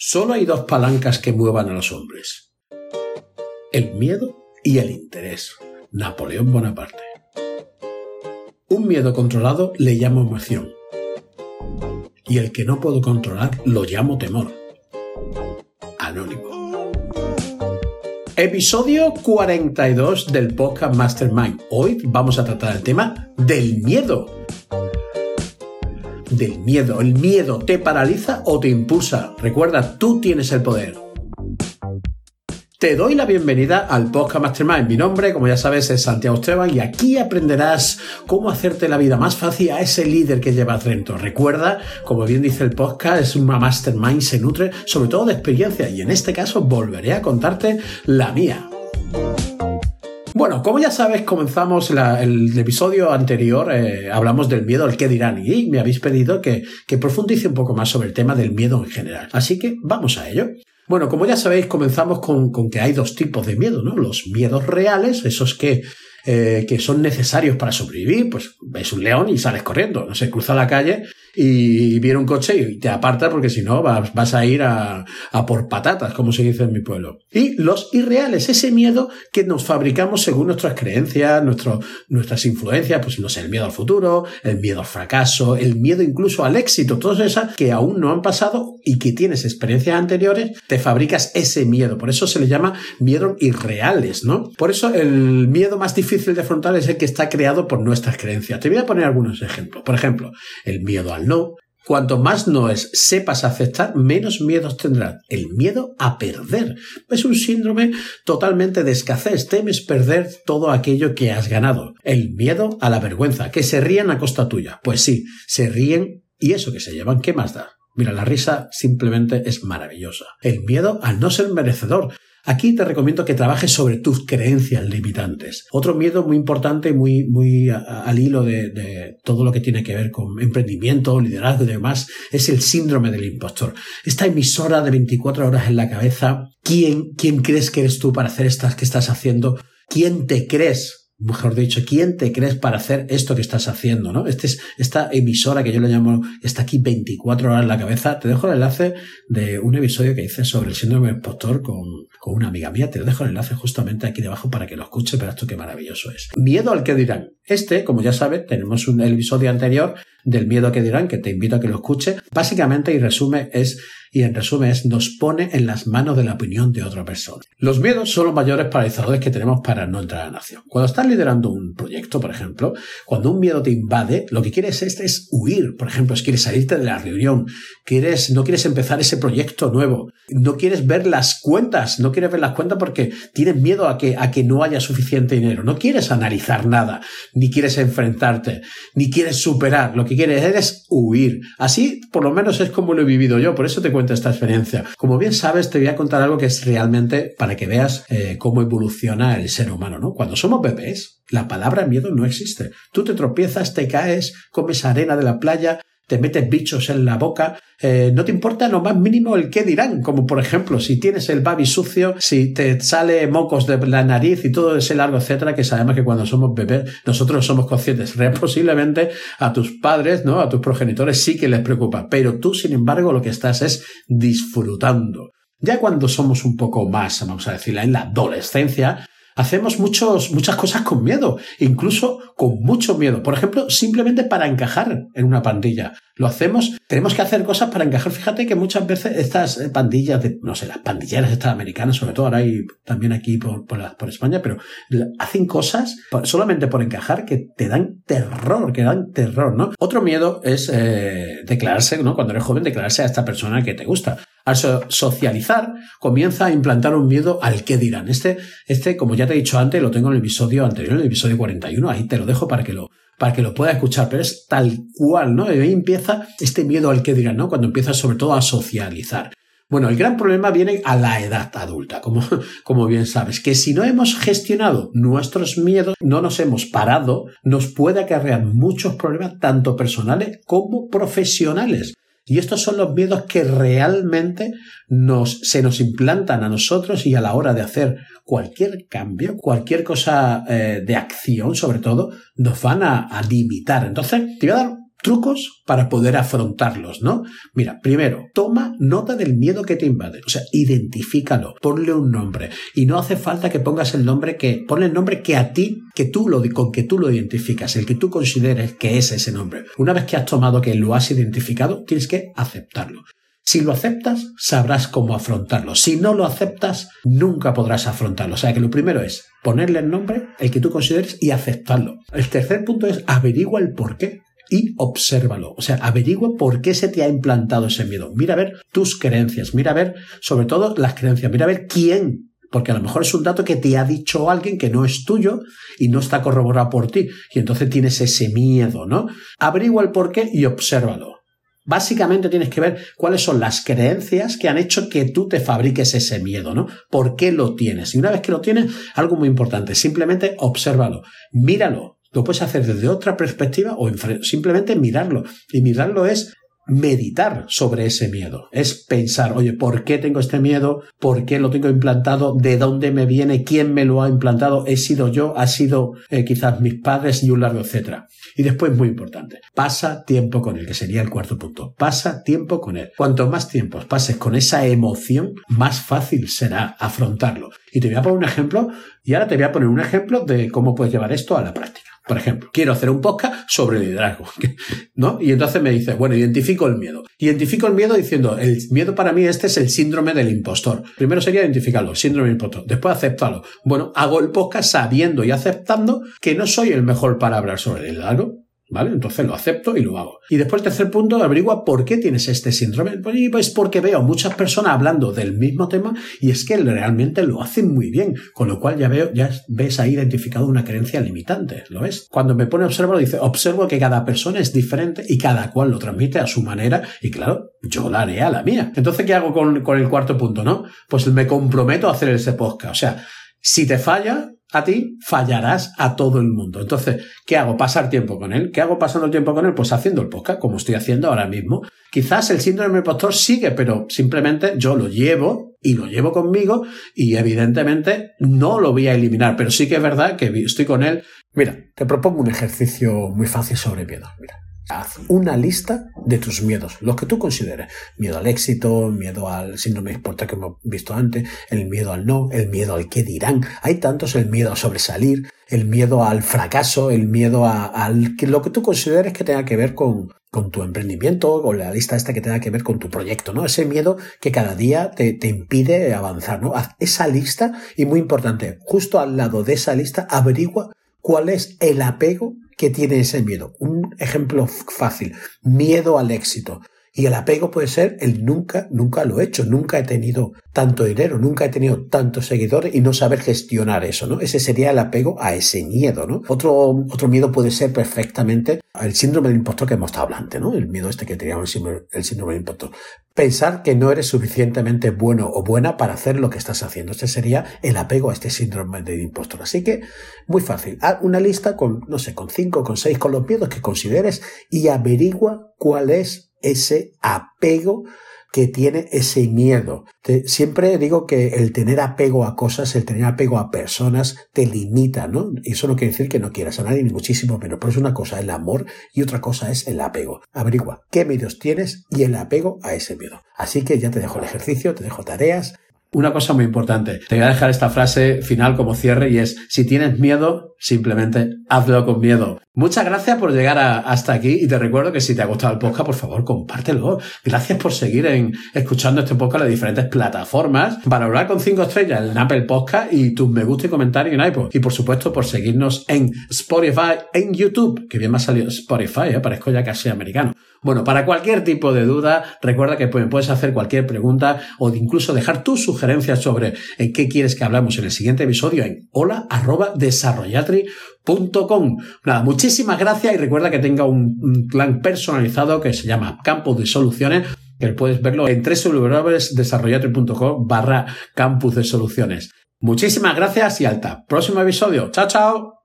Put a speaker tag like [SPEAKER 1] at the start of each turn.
[SPEAKER 1] Solo hay dos palancas que muevan a los hombres. El miedo y el interés. Napoleón Bonaparte. Un miedo controlado le llamo emoción. Y el que no puedo controlar lo llamo temor. Anónimo. Episodio 42 del podcast Mastermind. Hoy vamos a tratar el tema del miedo del miedo. ¿El miedo te paraliza o te impulsa? Recuerda, tú tienes el poder. Te doy la bienvenida al Podcast Mastermind. Mi nombre, como ya sabes, es Santiago Esteban y aquí aprenderás cómo hacerte la vida más fácil a ese líder que llevas dentro. Recuerda, como bien dice el podcast, es una Mastermind, se nutre sobre todo de experiencia y en este caso volveré a contarte la mía. Bueno, como ya sabes, comenzamos el episodio anterior, eh, hablamos del miedo al que dirán y me habéis pedido que, profundice un poco más sobre el tema del miedo en general. Así que vamos a ello. Bueno, como ya sabéis, comenzamos con, que hay dos tipos de miedo, ¿no? Los miedos reales, esos que eh, que son necesarios para sobrevivir, pues ves un león y sales corriendo, no sé, cruza la calle y viene un coche y te aparta porque si no vas, vas a ir a, a, por patatas, como se dice en mi pueblo. Y los irreales, ese miedo que nos fabricamos según nuestras creencias, nuestro, nuestras influencias, pues no sé, el miedo al futuro, el miedo al fracaso, el miedo incluso al éxito, todas esas que aún no han pasado y que tienes experiencias anteriores, te fabricas ese miedo. Por eso se le llama miedo irreales, ¿no? Por eso el miedo más difícil de afrontar es el que está creado por nuestras creencias. Te voy a poner algunos ejemplos. Por ejemplo, el miedo al no. Cuanto más noes sepas aceptar, menos miedos tendrás. El miedo a perder. Es un síndrome totalmente de escasez. Temes perder todo aquello que has ganado. El miedo a la vergüenza. Que se ríen a costa tuya. Pues sí, se ríen y eso que se llevan, ¿qué más da? Mira, la risa simplemente es maravillosa. El miedo al no ser merecedor. Aquí te recomiendo que trabajes sobre tus creencias limitantes. Otro miedo muy importante, muy, muy al hilo de, todo lo que tiene que ver con emprendimiento, liderazgo y demás, es el síndrome del impostor. Esta emisora de 24 horas en la cabeza, ¿quién, quién crees que eres tú para hacer estas que estás haciendo? ¿Quién te crees mejor dicho, ¿quién te crees para hacer esto que estás haciendo? ¿no? Este es, esta emisora que yo le llamo, está aquí 24 horas en la cabeza. Te dejo el enlace de un episodio que hice sobre el síndrome del impostor con, con una amiga mía. Te dejo el enlace justamente aquí debajo para que lo escuche, pero esto qué maravilloso es. Miedo al que dirán. Este, como ya sabes, tenemos un episodio anterior del miedo que dirán, que te invito a que lo escuche. Básicamente, y resume, es y en resumen es nos pone en las manos de la opinión de otra persona. Los miedos son los mayores paralizadores que tenemos para no entrar a la nación. Cuando estás liderando un proyecto, por ejemplo, cuando un miedo te invade, lo que quieres es, es huir. Por ejemplo, es quieres salirte de la reunión, quieres, no quieres empezar ese proyecto nuevo, no quieres ver las cuentas, no quieres ver las cuentas porque tienes miedo a que, a que no haya suficiente dinero, no quieres analizar nada, ni quieres enfrentarte, ni quieres superar, lo que quieres es huir. Así, por lo menos es como lo he vivido yo, por eso te cuenta esta experiencia. Como bien sabes, te voy a contar algo que es realmente para que veas eh, cómo evoluciona el ser humano, ¿no? Cuando somos bebés, la palabra miedo no existe. Tú te tropiezas, te caes, comes arena de la playa, te metes bichos en la boca, eh, no te importa lo más mínimo el qué dirán, como por ejemplo si tienes el babi sucio, si te sale mocos de la nariz y todo ese largo, etcétera, que sabemos que cuando somos bebés nosotros somos conscientes. Posiblemente a tus padres, ¿no? A tus progenitores sí que les preocupa, pero tú sin embargo lo que estás es disfrutando. Ya cuando somos un poco más, vamos a decir, en la adolescencia, hacemos muchos, muchas cosas con miedo, incluso con mucho miedo. Por ejemplo, simplemente para encajar en una pandilla. Lo hacemos, tenemos que hacer cosas para encajar. Fíjate que muchas veces estas eh, pandillas de, no sé, las pandilleras estas americanas, sobre todo ahora hay también aquí por, por, España, pero hacen cosas solamente por encajar que te dan terror, que dan terror, ¿no? Otro miedo es eh, declararse, ¿no? Cuando eres joven, declararse a esta persona que te gusta. Al socializar, comienza a implantar un miedo al que dirán. Este, este, como ya te he dicho antes, lo tengo en el episodio anterior, en el episodio 41, ahí te lo dejo para que lo, para que lo pueda escuchar, pero es tal cual, ¿no? Y ahí empieza este miedo al que dirán, ¿no? Cuando empiezas sobre todo a socializar. Bueno, el gran problema viene a la edad adulta, como, como bien sabes, que si no hemos gestionado nuestros miedos, no nos hemos parado, nos puede acarrear muchos problemas, tanto personales como profesionales. Y estos son los miedos que realmente nos, se nos implantan a nosotros y a la hora de hacer cualquier cambio, cualquier cosa eh, de acción sobre todo, nos van a, a limitar. Entonces, te voy a dar trucos para poder afrontarlos, ¿no? Mira, primero, toma nota del miedo que te invade, o sea, identifícalo, ponle un nombre y no hace falta que pongas el nombre que ponle el nombre que a ti, que tú lo con que tú lo identificas, el que tú consideres que es ese nombre. Una vez que has tomado que lo has identificado, tienes que aceptarlo. Si lo aceptas, sabrás cómo afrontarlo. Si no lo aceptas, nunca podrás afrontarlo. O sea que lo primero es ponerle el nombre, el que tú consideres, y aceptarlo. El tercer punto es averigua el por qué y obsérvalo. O sea, averigua por qué se te ha implantado ese miedo. Mira a ver tus creencias, mira a ver sobre todo las creencias, mira a ver quién porque a lo mejor es un dato que te ha dicho alguien que no es tuyo y no está corroborado por ti. Y entonces tienes ese miedo, ¿no? Averigua el por qué y obsérvalo. Básicamente tienes que ver cuáles son las creencias que han hecho que tú te fabriques ese miedo, ¿no? ¿Por qué lo tienes? Y una vez que lo tienes, algo muy importante, simplemente obsérvalo, míralo. Lo puedes hacer desde otra perspectiva o simplemente mirarlo. Y mirarlo es meditar sobre ese miedo. Es pensar, oye, ¿por qué tengo este miedo? ¿Por qué lo tengo implantado? ¿De dónde me viene? ¿Quién me lo ha implantado? ¿He sido yo? ¿Ha sido eh, quizás mis padres? Y un largo etcétera. Y después, muy importante, pasa tiempo con él, que sería el cuarto punto. Pasa tiempo con él. Cuanto más tiempo pases con esa emoción, más fácil será afrontarlo. Y te voy a poner un ejemplo, y ahora te voy a poner un ejemplo de cómo puedes llevar esto a la práctica. Por ejemplo, quiero hacer un podcast sobre liderazgo, ¿no? Y entonces me dice, bueno, identifico el miedo. Identifico el miedo diciendo, el miedo para mí este es el síndrome del impostor. Primero sería identificarlo, síndrome del impostor. Después aceptarlo. Bueno, hago el podcast sabiendo y aceptando que no soy el mejor para hablar sobre liderazgo. ¿Vale? Entonces lo acepto y lo hago. Y después tercer punto, averigua por qué tienes este síndrome. Pues porque veo muchas personas hablando del mismo tema y es que realmente lo hacen muy bien. Con lo cual ya veo, ya ves ahí identificado una creencia limitante. ¿Lo ves? Cuando me pone a observar, dice, observo que cada persona es diferente y cada cual lo transmite a su manera. Y claro, yo la haré a la mía. Entonces, ¿qué hago con, con el cuarto punto, no? Pues me comprometo a hacer ese podcast. O sea, si te falla, a ti, fallarás a todo el mundo. Entonces, ¿qué hago? Pasar tiempo con él. ¿Qué hago pasando tiempo con él? Pues haciendo el podcast, como estoy haciendo ahora mismo. Quizás el síndrome del impostor sigue, pero simplemente yo lo llevo y lo llevo conmigo y evidentemente no lo voy a eliminar, pero sí que es verdad que estoy con él. Mira, te propongo un ejercicio muy fácil sobre miedo. Mira. Haz una lista de tus miedos, los que tú consideres. Miedo al éxito, miedo al síndrome de que hemos visto antes, el miedo al no, el miedo al qué dirán. Hay tantos, el miedo a sobresalir, el miedo al fracaso, el miedo a, lo que tú consideres que tenga que ver con, con tu emprendimiento o la lista esta que tenga que ver con tu proyecto, ¿no? Ese miedo que cada día te impide avanzar, ¿no? Haz esa lista y muy importante, justo al lado de esa lista averigua cuál es el apego que tiene ese miedo. Un ejemplo fácil, miedo al éxito. Y el apego puede ser el nunca, nunca lo he hecho, nunca he tenido tanto dinero, nunca he tenido tantos seguidores y no saber gestionar eso, ¿no? Ese sería el apego a ese miedo, ¿no? Otro, otro miedo puede ser perfectamente el síndrome del impostor que hemos estado hablando, ¿no? El miedo este que teníamos, el síndrome, el síndrome del impostor. Pensar que no eres suficientemente bueno o buena para hacer lo que estás haciendo. Ese sería el apego a este síndrome del impostor. Así que, muy fácil. Haz una lista con, no sé, con cinco, con seis, con los miedos que consideres y averigua cuál es ese apego que tiene ese miedo. siempre digo que el tener apego a cosas, el tener apego a personas, te limita, ¿no? Y eso no quiere decir que no quieras a nadie, ni muchísimo menos. Pero es una cosa el amor y otra cosa es el apego. Averigua qué miedos tienes y el apego a ese miedo. Así que ya te dejo el ejercicio, te dejo tareas. Una cosa muy importante, te voy a dejar esta frase final como cierre y es, si tienes miedo, simplemente hazlo con miedo. Muchas gracias por llegar hasta aquí y te recuerdo que si te ha gustado el podcast, por favor, compártelo. Gracias por seguir escuchando este podcast en diferentes plataformas. Para hablar con cinco estrellas en Apple Podcast y tus me gusta y comentarios en iPod. Y por supuesto, por seguirnos en Spotify, en YouTube, que bien me ha salido Spotify, ¿eh? parezco ya casi americano. Bueno, para cualquier tipo de duda, recuerda que puedes hacer cualquier pregunta o incluso dejar tus sugerencias sobre en qué quieres que hablamos en el siguiente episodio en hola Nada, muchísimas gracias y recuerda que tenga un, plan personalizado que se llama Campus de Soluciones que puedes verlo en www.desarrollatri.com barra campus de soluciones. Muchísimas gracias y alta. Próximo episodio. Chao, chao.